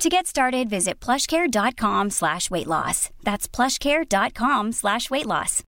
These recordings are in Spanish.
To get started, visit plushcare.com slash weight loss. That's plushcare.com slash weight loss.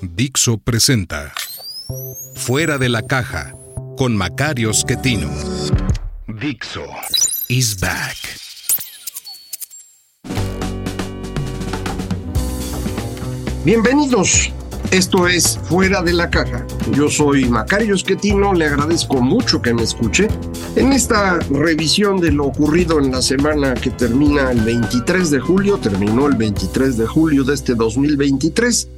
Dixo presenta Fuera de la caja con Macario Schettino. Dixo is back. Bienvenidos. Esto es Fuera de la Caja. Yo soy Macario Esquetino, le agradezco mucho que me escuche en esta revisión de lo ocurrido en la semana que termina el 23 de julio, terminó el 23 de julio de este 2023.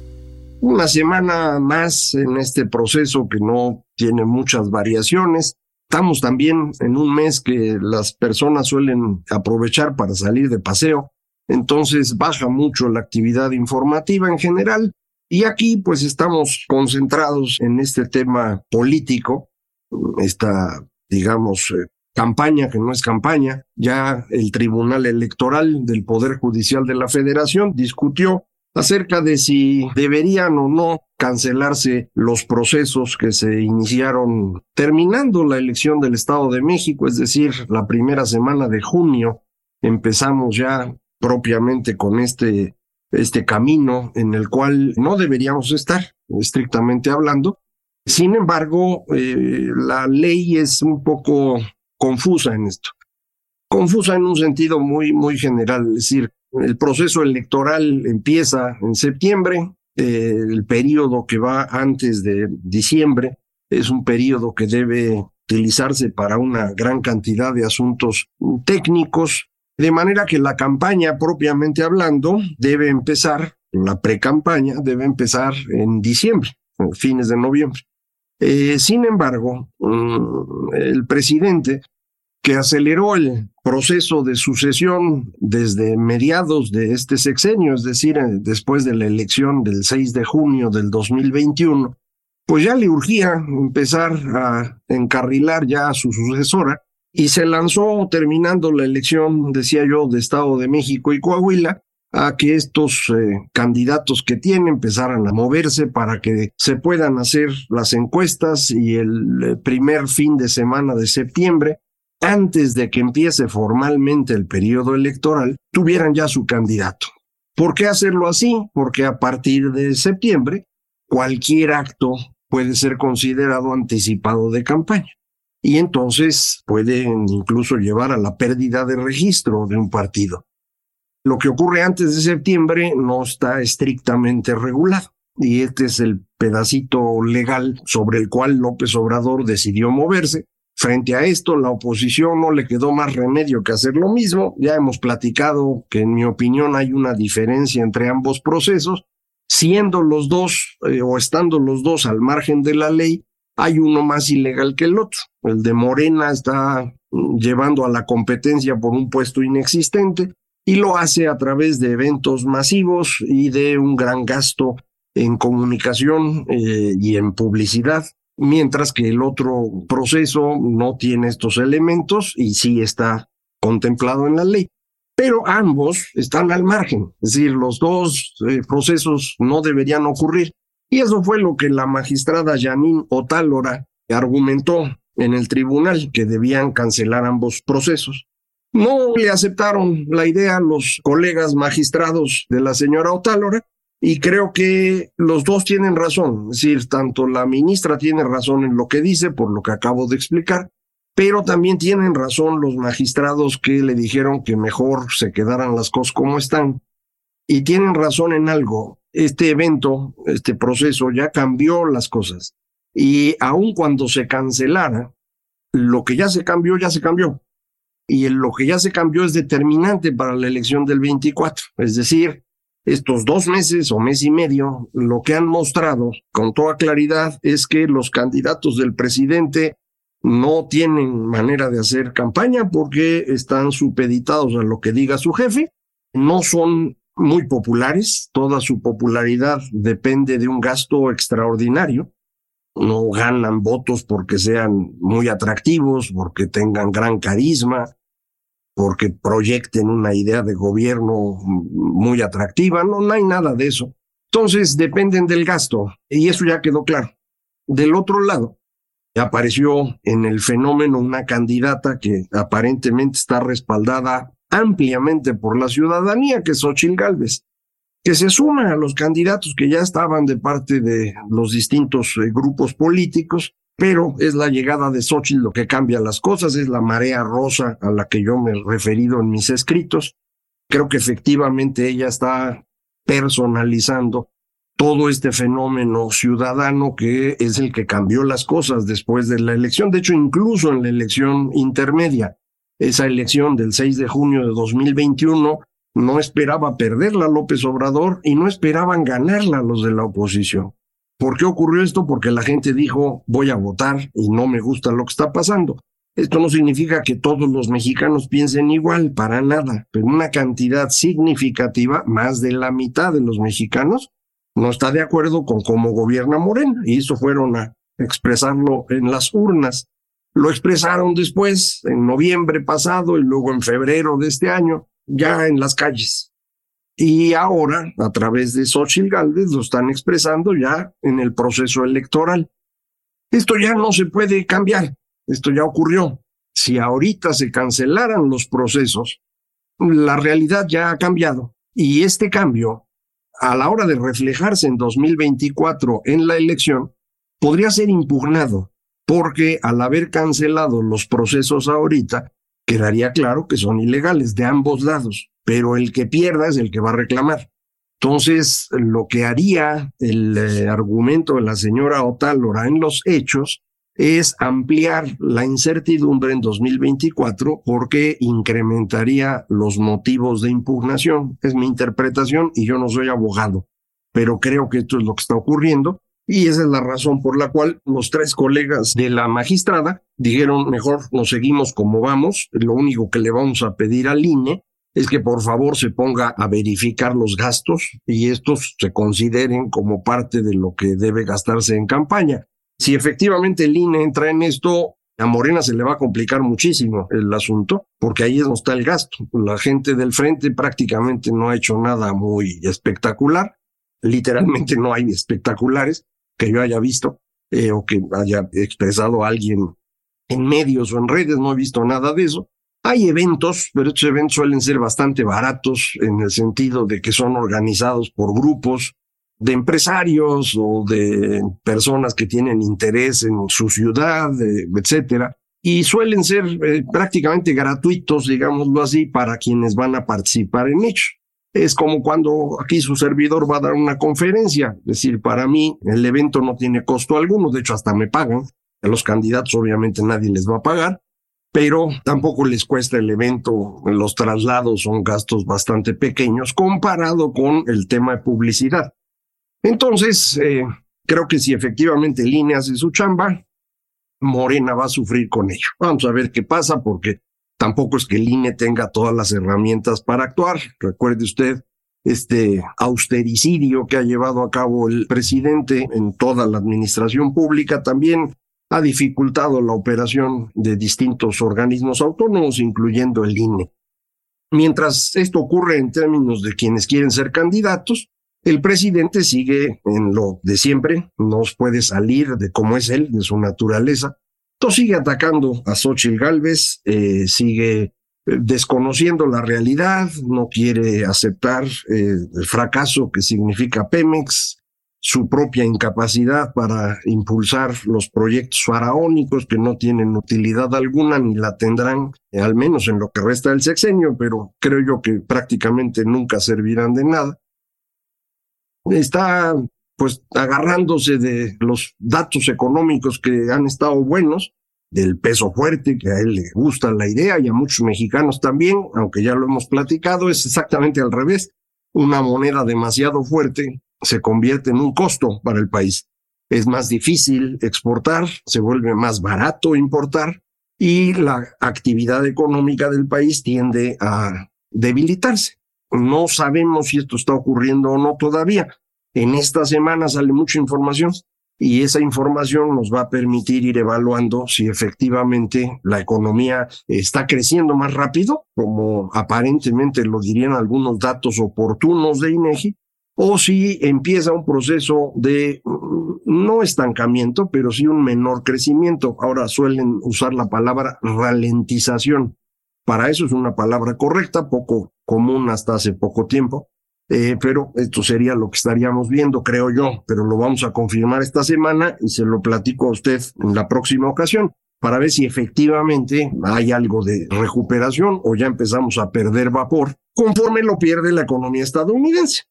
Una semana más en este proceso que no tiene muchas variaciones. Estamos también en un mes que las personas suelen aprovechar para salir de paseo, entonces baja mucho la actividad informativa en general y aquí pues estamos concentrados en este tema político, esta, digamos, eh, campaña que no es campaña. Ya el Tribunal Electoral del Poder Judicial de la Federación discutió acerca de si deberían o no cancelarse los procesos que se iniciaron terminando la elección del Estado de México, es decir, la primera semana de junio. Empezamos ya propiamente con este este camino en el cual no deberíamos estar, estrictamente hablando. Sin embargo, eh, la ley es un poco confusa en esto. Confusa en un sentido muy, muy general. Es decir, el proceso electoral empieza en septiembre, eh, el periodo que va antes de diciembre es un periodo que debe utilizarse para una gran cantidad de asuntos técnicos de manera que la campaña propiamente hablando debe empezar, la pre-campaña debe empezar en diciembre, fines de noviembre. Eh, sin embargo, mm, el presidente que aceleró el proceso de sucesión desde mediados de este sexenio, es decir, eh, después de la elección del 6 de junio del 2021, pues ya le urgía empezar a encarrilar ya a su sucesora y se lanzó terminando la elección, decía yo, de Estado de México y Coahuila, a que estos eh, candidatos que tiene empezaran a moverse para que se puedan hacer las encuestas y el eh, primer fin de semana de septiembre, antes de que empiece formalmente el periodo electoral, tuvieran ya su candidato. ¿Por qué hacerlo así? Porque a partir de septiembre, cualquier acto puede ser considerado anticipado de campaña y entonces pueden incluso llevar a la pérdida de registro de un partido. Lo que ocurre antes de septiembre no está estrictamente regulado y este es el pedacito legal sobre el cual López Obrador decidió moverse. Frente a esto, la oposición no le quedó más remedio que hacer lo mismo. Ya hemos platicado que en mi opinión hay una diferencia entre ambos procesos, siendo los dos eh, o estando los dos al margen de la ley, hay uno más ilegal que el otro. El de Morena está llevando a la competencia por un puesto inexistente y lo hace a través de eventos masivos y de un gran gasto en comunicación eh, y en publicidad, mientras que el otro proceso no tiene estos elementos y sí está contemplado en la ley. Pero ambos están al margen, es decir, los dos eh, procesos no deberían ocurrir. Y eso fue lo que la magistrada Janine Otálora argumentó en el tribunal, que debían cancelar ambos procesos. No le aceptaron la idea los colegas magistrados de la señora Otálora y creo que los dos tienen razón, es decir, tanto la ministra tiene razón en lo que dice, por lo que acabo de explicar, pero también tienen razón los magistrados que le dijeron que mejor se quedaran las cosas como están. Y tienen razón en algo, este evento, este proceso ya cambió las cosas. Y aun cuando se cancelara, lo que ya se cambió, ya se cambió. Y lo que ya se cambió es determinante para la elección del 24. Es decir, estos dos meses o mes y medio, lo que han mostrado con toda claridad es que los candidatos del presidente no tienen manera de hacer campaña porque están supeditados a lo que diga su jefe, no son muy populares, toda su popularidad depende de un gasto extraordinario. No ganan votos porque sean muy atractivos, porque tengan gran carisma, porque proyecten una idea de gobierno muy atractiva. No, hay nada de eso. Entonces dependen del gasto y eso ya quedó claro. Del otro lado, apareció en el fenómeno una candidata que aparentemente está respaldada ampliamente por la ciudadanía, que es Xochitl Galvez, que se suma a los candidatos que ya estaban de parte de los distintos eh, grupos políticos, pero es la llegada de Xochitl lo que cambia las cosas, es la marea rosa a la que yo me he referido en mis escritos. Creo que efectivamente ella está personalizando todo este fenómeno ciudadano que es el que cambió las cosas después de la elección, de hecho incluso en la elección intermedia, esa elección del 6 de junio de 2021, no esperaba perderla López Obrador y no esperaban ganarla los de la oposición. ¿Por qué ocurrió esto? Porque la gente dijo voy a votar y no me gusta lo que está pasando. Esto no significa que todos los mexicanos piensen igual, para nada, pero una cantidad significativa, más de la mitad de los mexicanos, no está de acuerdo con cómo gobierna Morena y eso fueron a expresarlo en las urnas. Lo expresaron después, en noviembre pasado y luego en febrero de este año, ya en las calles. Y ahora, a través de Xochitl Galvez, lo están expresando ya en el proceso electoral. Esto ya no se puede cambiar. Esto ya ocurrió. Si ahorita se cancelaran los procesos, la realidad ya ha cambiado. Y este cambio a la hora de reflejarse en 2024 en la elección, podría ser impugnado, porque al haber cancelado los procesos ahorita, quedaría claro que son ilegales de ambos lados, pero el que pierda es el que va a reclamar. Entonces, lo que haría el eh, argumento de la señora Otálora en los hechos es ampliar la incertidumbre en 2024 porque incrementaría los motivos de impugnación. Es mi interpretación y yo no soy abogado, pero creo que esto es lo que está ocurriendo y esa es la razón por la cual los tres colegas de la magistrada dijeron mejor nos seguimos como vamos, lo único que le vamos a pedir al INE es que por favor se ponga a verificar los gastos y estos se consideren como parte de lo que debe gastarse en campaña. Si efectivamente el INE entra en esto, a Morena se le va a complicar muchísimo el asunto, porque ahí es donde está el gasto. La gente del frente prácticamente no ha hecho nada muy espectacular. Literalmente no hay espectaculares que yo haya visto eh, o que haya expresado alguien en medios o en redes. No he visto nada de eso. Hay eventos, pero estos eventos suelen ser bastante baratos en el sentido de que son organizados por grupos de empresarios o de personas que tienen interés en su ciudad, etcétera, y suelen ser eh, prácticamente gratuitos, digámoslo así, para quienes van a participar en ellos. Es como cuando aquí su servidor va a dar una conferencia, es decir, para mí el evento no tiene costo alguno, de hecho hasta me pagan, a los candidatos obviamente nadie les va a pagar, pero tampoco les cuesta el evento, los traslados son gastos bastante pequeños comparado con el tema de publicidad. Entonces, eh, creo que si efectivamente INE hace su chamba, Morena va a sufrir con ello. Vamos a ver qué pasa, porque tampoco es que el INE tenga todas las herramientas para actuar. Recuerde usted este austericidio que ha llevado a cabo el presidente en toda la administración pública también ha dificultado la operación de distintos organismos autónomos, incluyendo el INE. Mientras esto ocurre en términos de quienes quieren ser candidatos, el presidente sigue en lo de siempre, no puede salir de cómo es él, de su naturaleza. Entonces sigue atacando a Xochitl Galvez, eh, sigue eh, desconociendo la realidad, no quiere aceptar eh, el fracaso que significa Pemex, su propia incapacidad para impulsar los proyectos faraónicos que no tienen utilidad alguna ni la tendrán, al menos en lo que resta del sexenio, pero creo yo que prácticamente nunca servirán de nada. Está pues agarrándose de los datos económicos que han estado buenos, del peso fuerte, que a él le gusta la idea y a muchos mexicanos también, aunque ya lo hemos platicado, es exactamente al revés. Una moneda demasiado fuerte se convierte en un costo para el país. Es más difícil exportar, se vuelve más barato importar y la actividad económica del país tiende a debilitarse. No sabemos si esto está ocurriendo o no todavía. En esta semana sale mucha información y esa información nos va a permitir ir evaluando si efectivamente la economía está creciendo más rápido, como aparentemente lo dirían algunos datos oportunos de INEGI, o si empieza un proceso de mm, no estancamiento, pero sí un menor crecimiento. Ahora suelen usar la palabra ralentización. Para eso es una palabra correcta, poco común hasta hace poco tiempo. Eh, pero esto sería lo que estaríamos viendo, creo yo, pero lo vamos a confirmar esta semana y se lo platico a usted en la próxima ocasión para ver si efectivamente hay algo de recuperación o ya empezamos a perder vapor conforme lo pierde la economía estadounidense.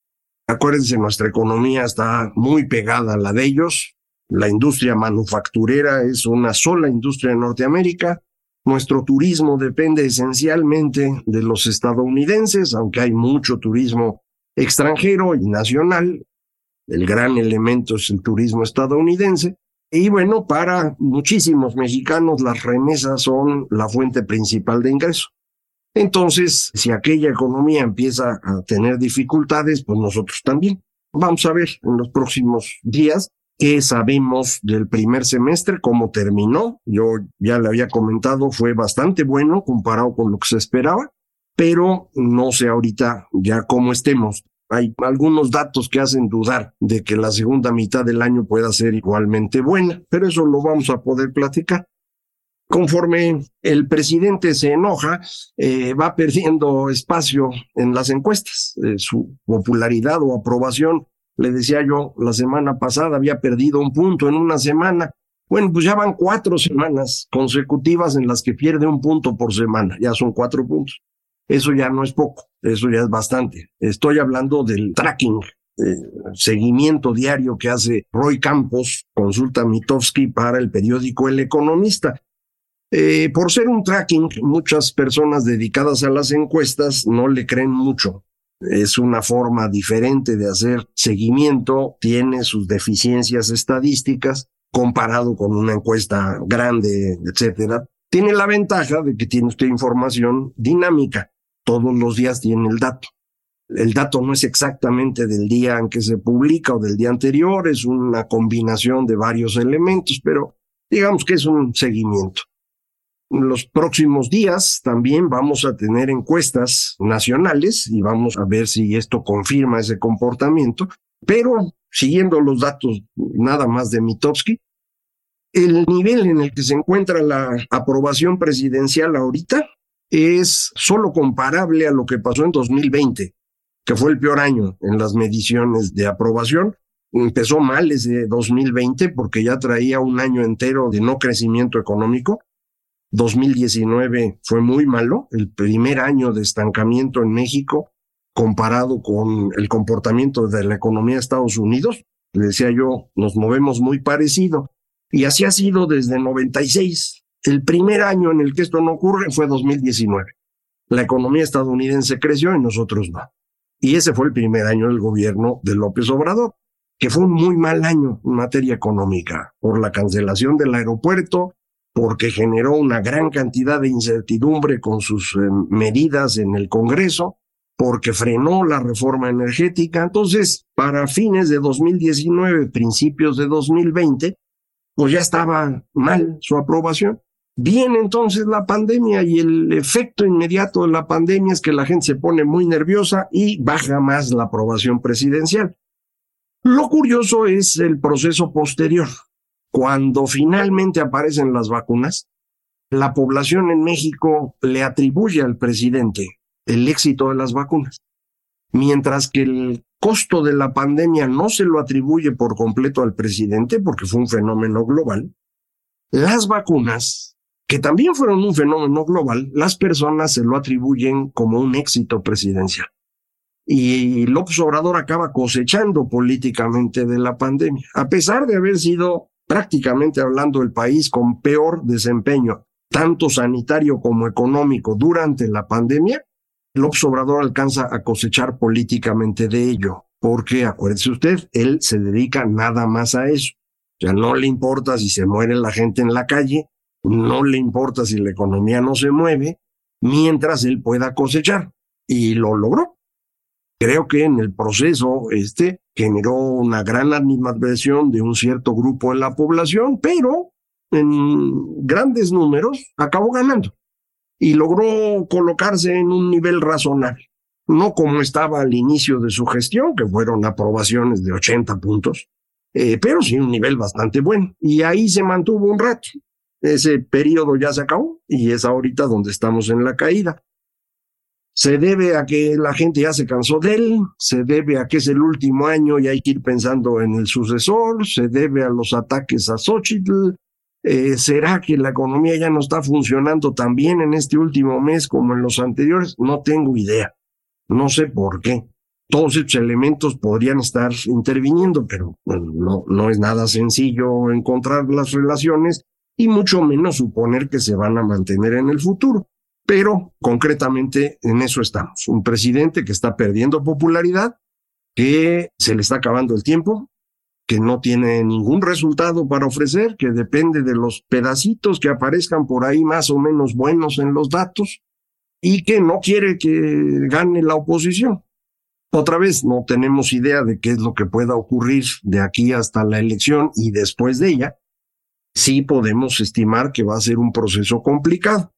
Acuérdense, nuestra economía está muy pegada a la de ellos. La industria manufacturera es una sola industria en Norteamérica. Nuestro turismo depende esencialmente de los estadounidenses, aunque hay mucho turismo extranjero y nacional. El gran elemento es el turismo estadounidense. Y bueno, para muchísimos mexicanos las remesas son la fuente principal de ingreso. Entonces, si aquella economía empieza a tener dificultades, pues nosotros también. Vamos a ver en los próximos días qué sabemos del primer semestre, cómo terminó. Yo ya le había comentado, fue bastante bueno comparado con lo que se esperaba, pero no sé ahorita ya cómo estemos. Hay algunos datos que hacen dudar de que la segunda mitad del año pueda ser igualmente buena, pero eso lo vamos a poder platicar. Conforme el presidente se enoja, eh, va perdiendo espacio en las encuestas. Eh, su popularidad o aprobación, le decía yo, la semana pasada había perdido un punto en una semana. Bueno, pues ya van cuatro semanas consecutivas en las que pierde un punto por semana. Ya son cuatro puntos. Eso ya no es poco, eso ya es bastante. Estoy hablando del tracking, eh, seguimiento diario que hace Roy Campos, consulta Mitofsky para el periódico El Economista. Eh, por ser un tracking, muchas personas dedicadas a las encuestas no le creen mucho. Es una forma diferente de hacer seguimiento, tiene sus deficiencias estadísticas comparado con una encuesta grande, etcétera. Tiene la ventaja de que tiene usted información dinámica. Todos los días tiene el dato. El dato no es exactamente del día en que se publica o del día anterior, es una combinación de varios elementos, pero digamos que es un seguimiento. En los próximos días también vamos a tener encuestas nacionales y vamos a ver si esto confirma ese comportamiento, pero siguiendo los datos nada más de Mitowski, el nivel en el que se encuentra la aprobación presidencial ahorita es solo comparable a lo que pasó en 2020, que fue el peor año en las mediciones de aprobación. Empezó mal ese 2020 porque ya traía un año entero de no crecimiento económico 2019 fue muy malo, el primer año de estancamiento en México comparado con el comportamiento de la economía de Estados Unidos. Le decía yo, nos movemos muy parecido. Y así ha sido desde 96. El primer año en el que esto no ocurre fue 2019. La economía estadounidense creció y nosotros no. Y ese fue el primer año del gobierno de López Obrador, que fue un muy mal año en materia económica, por la cancelación del aeropuerto, porque generó una gran cantidad de incertidumbre con sus eh, medidas en el Congreso, porque frenó la reforma energética. Entonces, para fines de 2019, principios de 2020, pues ya estaba mal su aprobación. Viene entonces la pandemia y el efecto inmediato de la pandemia es que la gente se pone muy nerviosa y baja más la aprobación presidencial. Lo curioso es el proceso posterior. Cuando finalmente aparecen las vacunas, la población en México le atribuye al presidente el éxito de las vacunas, mientras que el costo de la pandemia no se lo atribuye por completo al presidente porque fue un fenómeno global. Las vacunas, que también fueron un fenómeno global, las personas se lo atribuyen como un éxito presidencial. Y López Obrador acaba cosechando políticamente de la pandemia, a pesar de haber sido prácticamente hablando el país con peor desempeño, tanto sanitario como económico, durante la pandemia, López Obrador alcanza a cosechar políticamente de ello, porque acuérdese usted, él se dedica nada más a eso. O sea, no le importa si se muere la gente en la calle, no le importa si la economía no se mueve, mientras él pueda cosechar. Y lo logró. Creo que en el proceso este generó una gran animadversión de un cierto grupo de la población, pero en grandes números acabó ganando y logró colocarse en un nivel razonable. No como estaba al inicio de su gestión, que fueron aprobaciones de 80 puntos, eh, pero sí un nivel bastante bueno. Y ahí se mantuvo un rato. Ese periodo ya se acabó y es ahorita donde estamos en la caída. Se debe a que la gente ya se cansó de él, se debe a que es el último año y hay que ir pensando en el sucesor, se debe a los ataques a Xochitl, eh, ¿Será que la economía ya no está funcionando tan bien en este último mes como en los anteriores? No tengo idea. No sé por qué. Todos estos elementos podrían estar interviniendo, pero no, no es nada sencillo encontrar las relaciones y mucho menos suponer que se van a mantener en el futuro. Pero concretamente en eso estamos. Un presidente que está perdiendo popularidad, que se le está acabando el tiempo, que no tiene ningún resultado para ofrecer, que depende de los pedacitos que aparezcan por ahí más o menos buenos en los datos y que no quiere que gane la oposición. Otra vez, no tenemos idea de qué es lo que pueda ocurrir de aquí hasta la elección y después de ella. Sí podemos estimar que va a ser un proceso complicado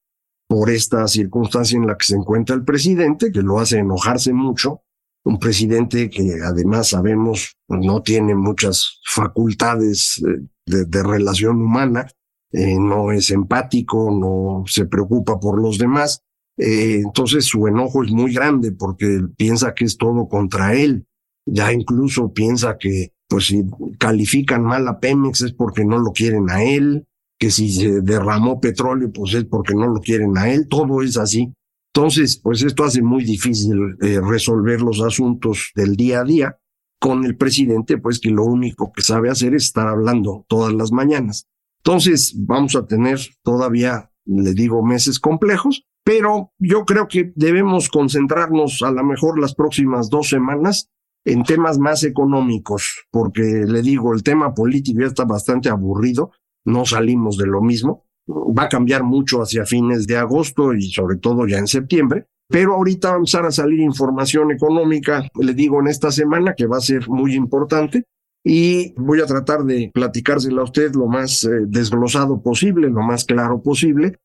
por esta circunstancia en la que se encuentra el presidente, que lo hace enojarse mucho un presidente que además sabemos no tiene muchas facultades eh, de, relación humana, eh, no es empático, no se preocupa por los demás. Eh, entonces su enojo es muy grande porque piensa que es todo contra él. Ya incluso piensa que pues si califican mal a Pemex es porque no lo quieren a él, que si se derramó petróleo pues es porque no lo quieren a él, todo es así. Entonces, pues esto hace muy difícil eh, resolver los asuntos del día a día con el presidente, pues que lo único que sabe hacer es estar hablando todas las mañanas. Entonces, vamos a tener todavía, le digo, meses complejos, pero yo creo que debemos concentrarnos a lo mejor las próximas dos semanas en temas más económicos, porque le digo, el tema político ya está bastante aburrido, no salimos de lo mismo va a cambiar mucho hacia fines de agosto y sobre todo ya en septiembre. Pero ahorita va a empezar a salir información económica, le digo en esta semana, que va a ser muy importante. Y voy a tratar de platicársela a usted lo más eh, desglosado posible, lo más claro posible,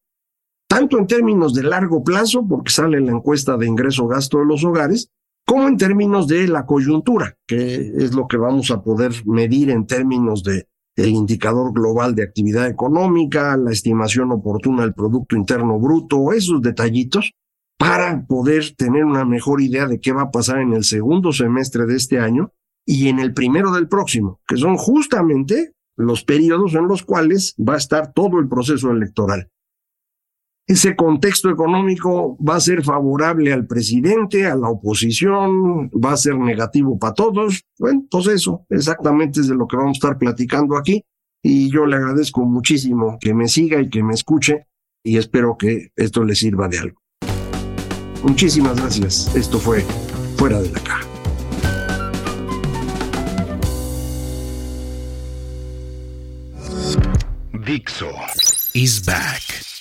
tanto en términos de largo plazo, porque sale la encuesta de ingreso-gasto de los hogares, como en términos de la coyuntura, que es lo que vamos a poder medir en términos de el indicador global de actividad económica, la estimación oportuna del Producto Interno Bruto, esos detallitos, para poder tener una mejor idea de qué va a pasar en el segundo semestre de este año y en el primero del próximo, que son justamente los periodos en los cuales va a estar todo el proceso electoral ese contexto económico va a ser favorable al presidente, a la oposición, va a ser negativo para todos. Bueno, pues eso exactamente es de lo que vamos a estar platicando aquí. Y yo le agradezco muchísimo que me siga y que me escuche y espero que esto le sirva de algo. Muchísimas gracias. Esto fue Fuera de la Caja. Dixo is back.